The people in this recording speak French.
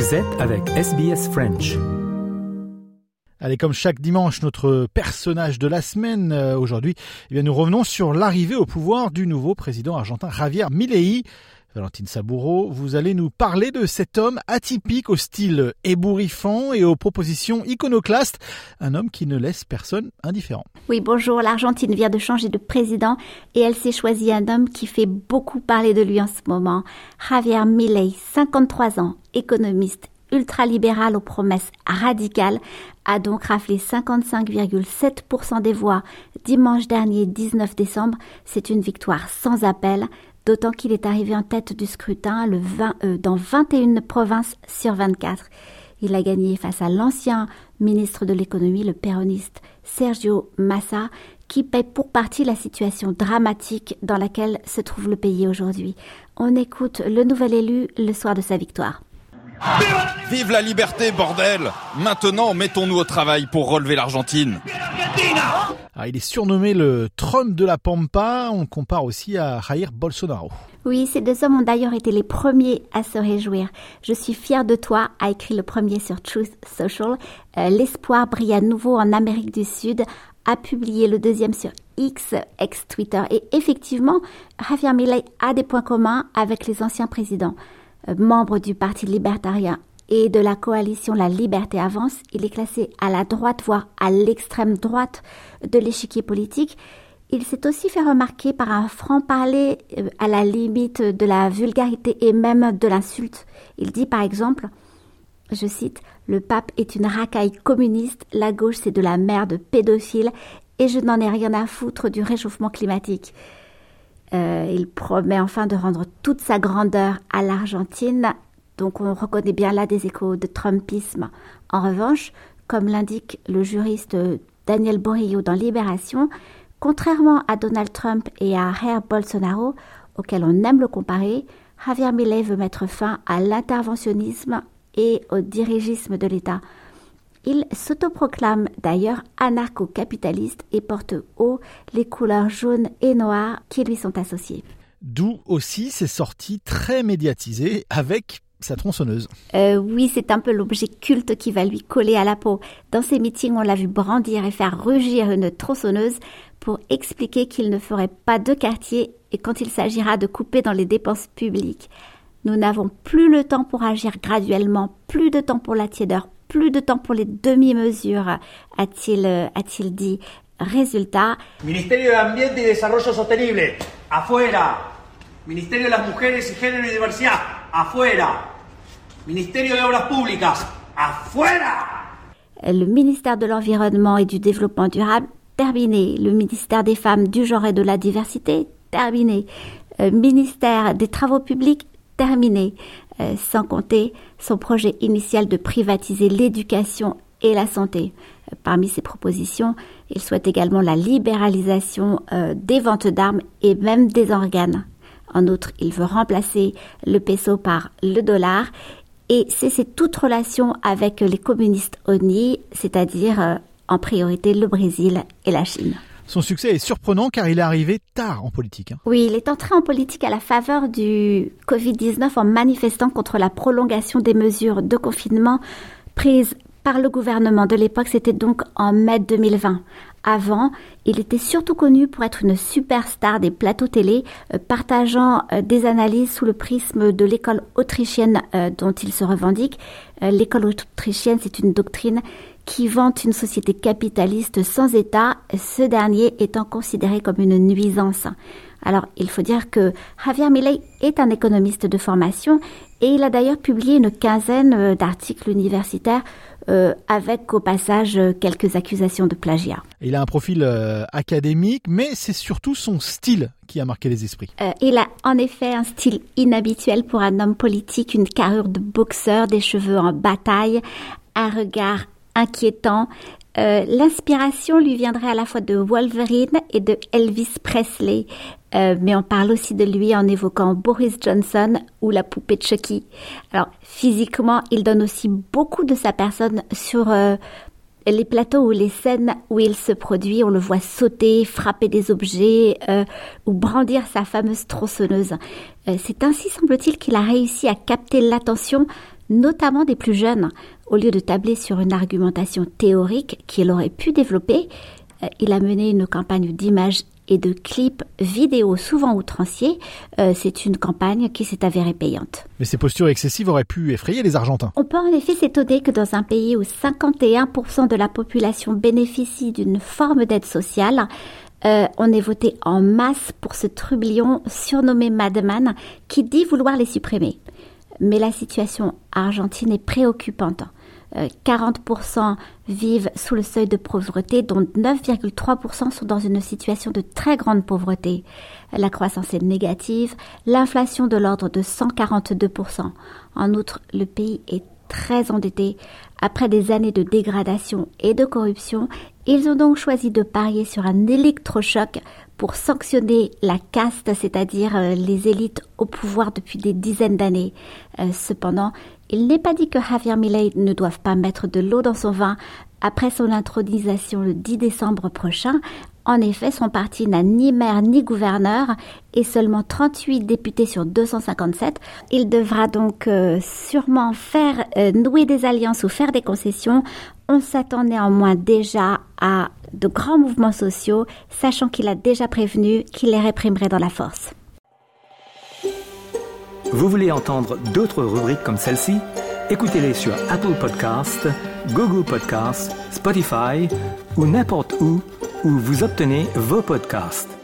Vous êtes avec SBS French. Allez, comme chaque dimanche, notre personnage de la semaine euh, aujourd'hui, eh bien, nous revenons sur l'arrivée au pouvoir du nouveau président argentin Javier Milei. Valentine Saboureau, vous allez nous parler de cet homme atypique au style ébouriffant et aux propositions iconoclastes, un homme qui ne laisse personne indifférent. Oui, bonjour, l'Argentine vient de changer de président et elle s'est choisie un homme qui fait beaucoup parler de lui en ce moment, Javier Milei, 53 ans, économiste ultralibéral aux promesses radicales, a donc raflé 55,7% des voix dimanche dernier 19 décembre. C'est une victoire sans appel d'autant qu'il est arrivé en tête du scrutin le 20, euh, dans 21 provinces sur 24. Il a gagné face à l'ancien ministre de l'économie, le péroniste Sergio Massa, qui paie pour partie la situation dramatique dans laquelle se trouve le pays aujourd'hui. On écoute le nouvel élu le soir de sa victoire. Vive la liberté, bordel Maintenant, mettons-nous au travail pour relever l'Argentine. Ah, il est surnommé le Trump de la Pampa. On compare aussi à Jair Bolsonaro. Oui, ces deux hommes ont d'ailleurs été les premiers à se réjouir. Je suis fier de toi, a écrit le premier sur Truth Social. Euh, l'espoir brille à nouveau en Amérique du Sud, a publié le deuxième sur X, ex-Twitter. Et effectivement, Javier Milei a des points communs avec les anciens présidents. Euh, membre du Parti libertarien et de la coalition La Liberté Avance, il est classé à la droite, voire à l'extrême droite de l'échiquier politique. Il s'est aussi fait remarquer par un franc-parler euh, à la limite de la vulgarité et même de l'insulte. Il dit par exemple, je cite, Le pape est une racaille communiste, la gauche c'est de la merde pédophile et je n'en ai rien à foutre du réchauffement climatique. Euh, il promet enfin de rendre toute sa grandeur à l'Argentine donc on reconnaît bien là des échos de Trumpisme. En revanche, comme l'indique le juriste Daniel Borillo dans Libération, contrairement à Donald Trump et à Jair Bolsonaro, auxquels on aime le comparer, Javier Milei veut mettre fin à l'interventionnisme et au dirigisme de l'État. Il s'autoproclame d'ailleurs anarcho-capitaliste et porte haut les couleurs jaunes et noires qui lui sont associées. D'où aussi ses sorties très médiatisées avec sa tronçonneuse. Euh, oui, c'est un peu l'objet culte qui va lui coller à la peau. Dans ses meetings, on l'a vu brandir et faire rugir une tronçonneuse pour expliquer qu'il ne ferait pas de quartier et quand il s'agira de couper dans les dépenses publiques. Nous n'avons plus le temps pour agir graduellement, plus de temps pour la tiédeur, plus de temps pour les demi-mesures, a-t-il a-t-il dit. Résultat. Ministerio de Ambiente y Desarrollo Sostenible, afuera. Ministerio de las Mujeres y Género y Diversidad, afuera. Ministerio de Obras Públicas, afuera. Le ministère de l'Environnement et du Développement durable, terminé. Le ministère des Femmes, du Genre et de la Diversité, terminé. Euh, ministère des Travaux Publics, terminé. Euh, sans compter son projet initial de privatiser l'éducation et la santé. Euh, parmi ses propositions, il souhaite également la libéralisation euh, des ventes d'armes et même des organes. En outre, il veut remplacer le peso par le dollar et cesser toute relation avec les communistes ONI, c'est-à-dire euh, en priorité le Brésil et la Chine. Son succès est surprenant car il est arrivé tard en politique. Hein. Oui, il est entré en politique à la faveur du Covid-19 en manifestant contre la prolongation des mesures de confinement prises par le gouvernement de l'époque. C'était donc en mai 2020. Avant, il était surtout connu pour être une superstar des plateaux télé, euh, partageant euh, des analyses sous le prisme de l'école autrichienne euh, dont il se revendique. l'école autrichienne, c'est une doctrine qui vante une société capitaliste sans État, ce dernier étant considéré comme une nuisance. Alors, il faut dire que Javier Milei est un économiste de formation et il a d'ailleurs publié une quinzaine d'articles universitaires euh, avec au passage quelques accusations de plagiat. Il a un profil euh, académique, mais c'est surtout son style qui a marqué les esprits. Euh, il a en effet un style inhabituel pour un homme politique, une carrure de boxeur, des cheveux en bataille, un regard inquiétant. L'inspiration lui viendrait à la fois de Wolverine et de Elvis Presley. Euh, mais on parle aussi de lui en évoquant Boris Johnson ou la poupée de Chucky. Alors physiquement, il donne aussi beaucoup de sa personne sur euh, les plateaux ou les scènes où il se produit. On le voit sauter, frapper des objets euh, ou brandir sa fameuse tronçonneuse. C'est ainsi, semble-t-il, qu'il a réussi à capter l'attention notamment des plus jeunes. Au lieu de tabler sur une argumentation théorique qu'il aurait pu développer, il a mené une campagne d'images et de clips vidéo souvent outranciers. Euh, c'est une campagne qui s'est avérée payante. Mais ces postures excessives auraient pu effrayer les Argentins. On peut en effet s'étonner que dans un pays où 51% de la population bénéficie d'une forme d'aide sociale, euh, on ait voté en masse pour ce trublion surnommé Madman qui dit vouloir les supprimer. Mais la situation argentine est préoccupante. 40% euh, vivent sous le seuil de pauvreté, dont 9,3% sont dans une situation de très grande pauvreté. La croissance est négative, l'inflation de l'ordre de 142%. En outre, le pays est très endetté. Après des années de dégradation et de corruption, ils ont donc choisi de parier sur un électrochoc pour sanctionner la caste, c'est-à-dire euh, les élites au pouvoir depuis des dizaines d'années. Euh, cependant, il n'est pas dit que Javier Milei ne doive pas mettre de l'eau dans son vin après son intronisation le 10 décembre prochain. En effet, son parti n'a ni maire ni gouverneur et seulement 38 députés sur 257. Il devra donc euh, sûrement faire nouer des alliances ou faire des concessions. On s'attend néanmoins déjà à de grands mouvements sociaux, sachant qu'il a déjà prévenu qu'il les réprimerait dans la force. Vous voulez entendre d'autres rubriques comme celle-ci? Écoutez-les sur Apple Podcasts, Google Podcasts, Spotify ou n'importe où où vous obtenez vos podcasts.